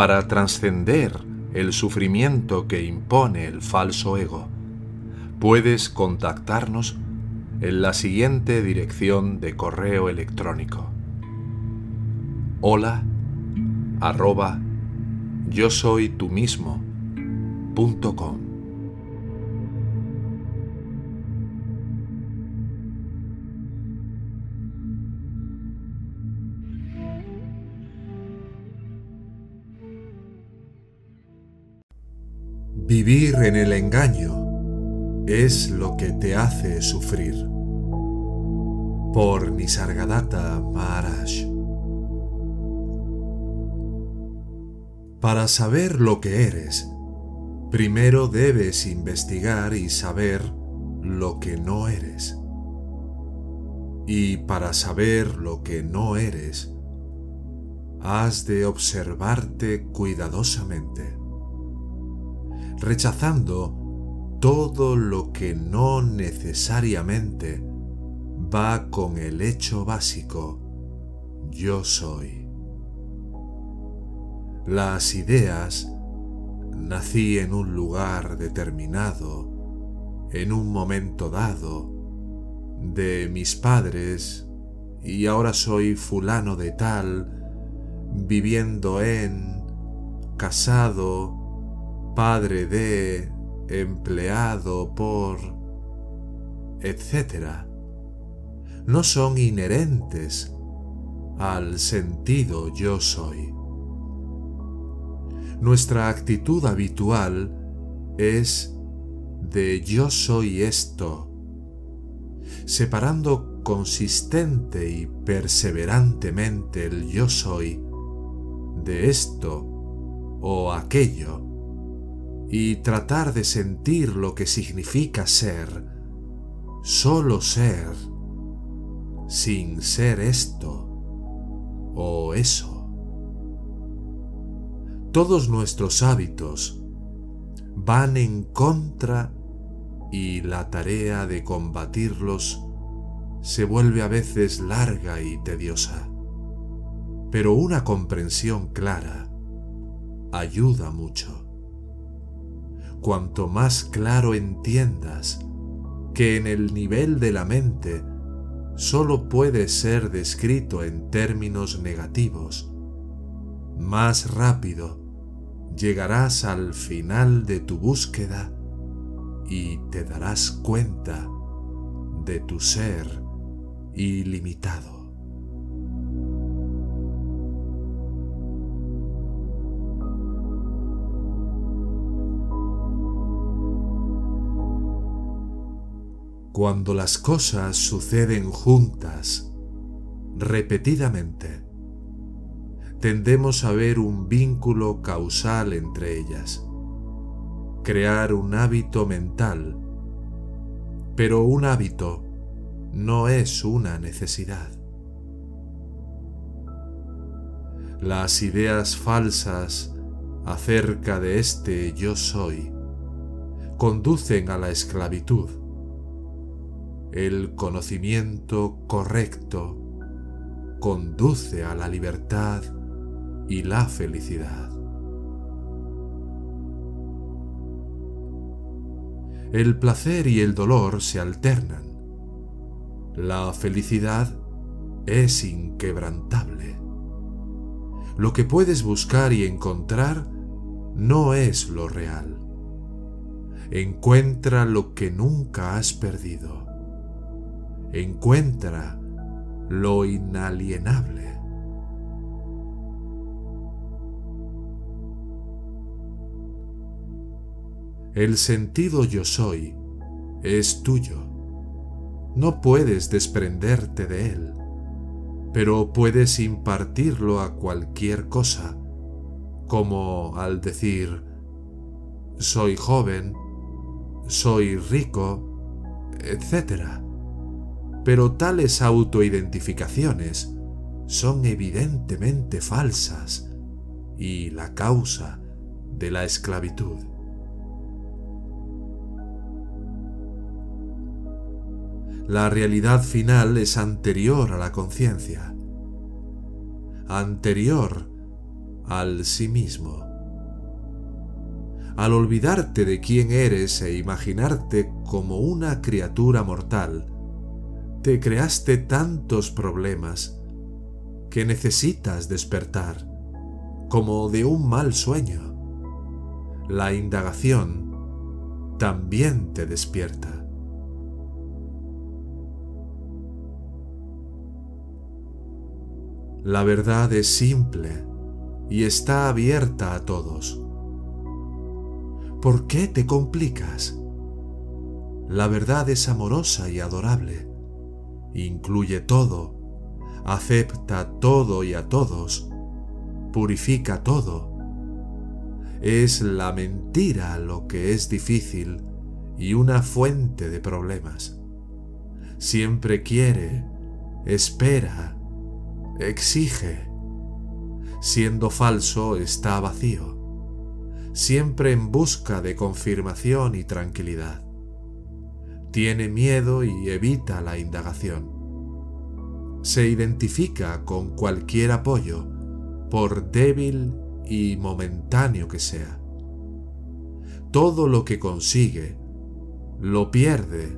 para trascender el sufrimiento que impone el falso ego, puedes contactarnos en la siguiente dirección de correo electrónico. Hola arroba yo soy tú mismo. Vivir en el engaño es lo que te hace sufrir. Por Nisargadatta Maharaj. Para saber lo que eres, primero debes investigar y saber lo que no eres. Y para saber lo que no eres, has de observarte cuidadosamente rechazando todo lo que no necesariamente va con el hecho básico yo soy. Las ideas nací en un lugar determinado, en un momento dado, de mis padres, y ahora soy fulano de tal, viviendo en, casado, padre de, empleado por, etc., no son inherentes al sentido yo soy. Nuestra actitud habitual es de yo soy esto, separando consistente y perseverantemente el yo soy de esto o aquello y tratar de sentir lo que significa ser, solo ser, sin ser esto o eso. Todos nuestros hábitos van en contra y la tarea de combatirlos se vuelve a veces larga y tediosa. Pero una comprensión clara ayuda mucho cuanto más claro entiendas que en el nivel de la mente solo puede ser descrito en términos negativos, más rápido llegarás al final de tu búsqueda y te darás cuenta de tu ser ilimitado. Cuando las cosas suceden juntas, repetidamente, tendemos a ver un vínculo causal entre ellas, crear un hábito mental, pero un hábito no es una necesidad. Las ideas falsas acerca de este yo soy conducen a la esclavitud el conocimiento correcto conduce a la libertad y la felicidad. El placer y el dolor se alternan. La felicidad es inquebrantable. Lo que puedes buscar y encontrar no es lo real. Encuentra lo que nunca has perdido encuentra lo inalienable. El sentido yo soy es tuyo. No puedes desprenderte de él, pero puedes impartirlo a cualquier cosa como al decir soy joven, soy rico, etc. Pero tales autoidentificaciones son evidentemente falsas y la causa de la esclavitud. La realidad final es anterior a la conciencia, anterior al sí mismo. Al olvidarte de quién eres e imaginarte como una criatura mortal, te creaste tantos problemas que necesitas despertar, como de un mal sueño. La indagación también te despierta. La verdad es simple y está abierta a todos. ¿Por qué te complicas? La verdad es amorosa y adorable. Incluye todo, acepta todo y a todos, purifica todo. Es la mentira lo que es difícil y una fuente de problemas. Siempre quiere, espera, exige. Siendo falso está vacío, siempre en busca de confirmación y tranquilidad. Tiene miedo y evita la indagación. Se identifica con cualquier apoyo, por débil y momentáneo que sea. Todo lo que consigue, lo pierde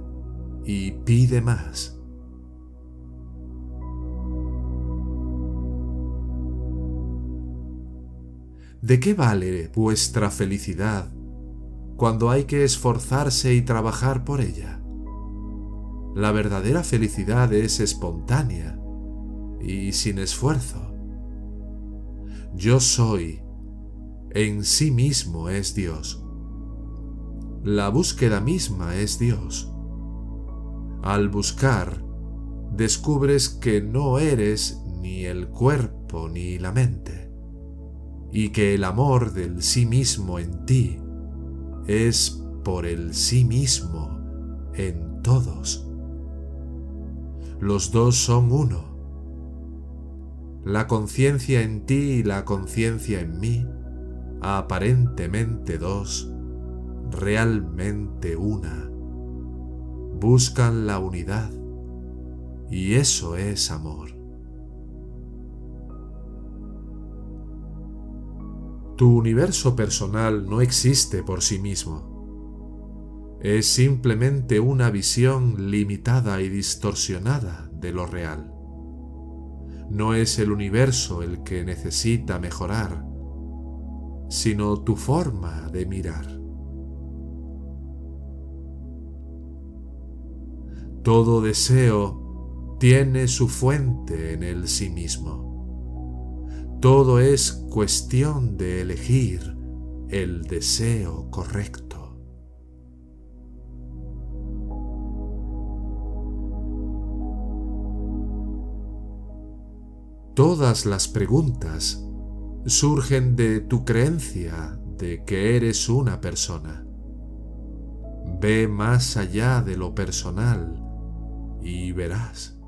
y pide más. ¿De qué vale vuestra felicidad cuando hay que esforzarse y trabajar por ella? La verdadera felicidad es espontánea y sin esfuerzo. Yo soy, en sí mismo es Dios. La búsqueda misma es Dios. Al buscar, descubres que no eres ni el cuerpo ni la mente y que el amor del sí mismo en ti es por el sí mismo en todos. Los dos son uno. La conciencia en ti y la conciencia en mí, aparentemente dos, realmente una, buscan la unidad y eso es amor. Tu universo personal no existe por sí mismo. Es simplemente una visión limitada y distorsionada de lo real. No es el universo el que necesita mejorar, sino tu forma de mirar. Todo deseo tiene su fuente en el sí mismo. Todo es cuestión de elegir el deseo correcto. Todas las preguntas surgen de tu creencia de que eres una persona. Ve más allá de lo personal y verás.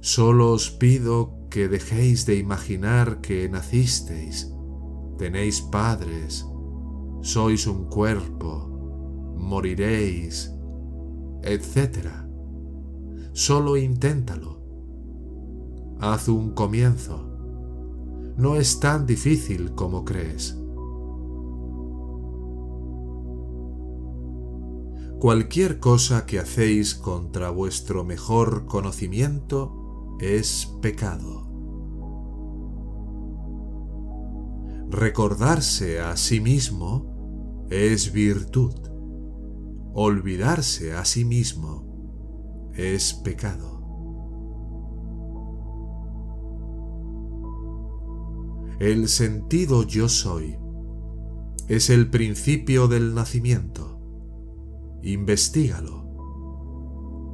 Solo os pido que dejéis de imaginar que nacisteis, tenéis padres, sois un cuerpo, moriréis, etc. Solo inténtalo. Haz un comienzo. No es tan difícil como crees. Cualquier cosa que hacéis contra vuestro mejor conocimiento es pecado. Recordarse a sí mismo es virtud. Olvidarse a sí mismo es pecado. El sentido yo soy es el principio del nacimiento. Investígalo.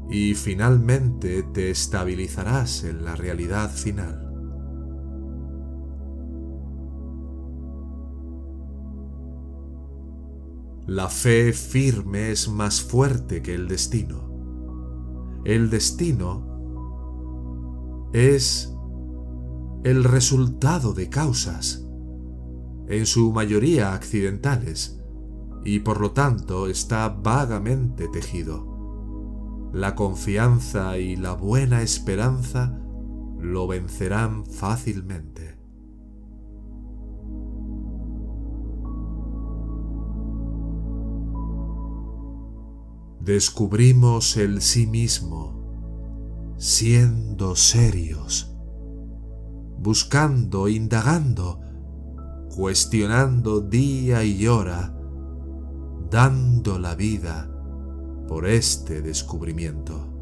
y finalmente te estabilizarás en la realidad final. La fe firme es más fuerte que el destino. El destino es el resultado de causas, en su mayoría accidentales, y por lo tanto está vagamente tejido. La confianza y la buena esperanza lo vencerán fácilmente. Descubrimos el sí mismo, siendo serios, buscando, indagando, cuestionando día y hora, dando la vida por este descubrimiento.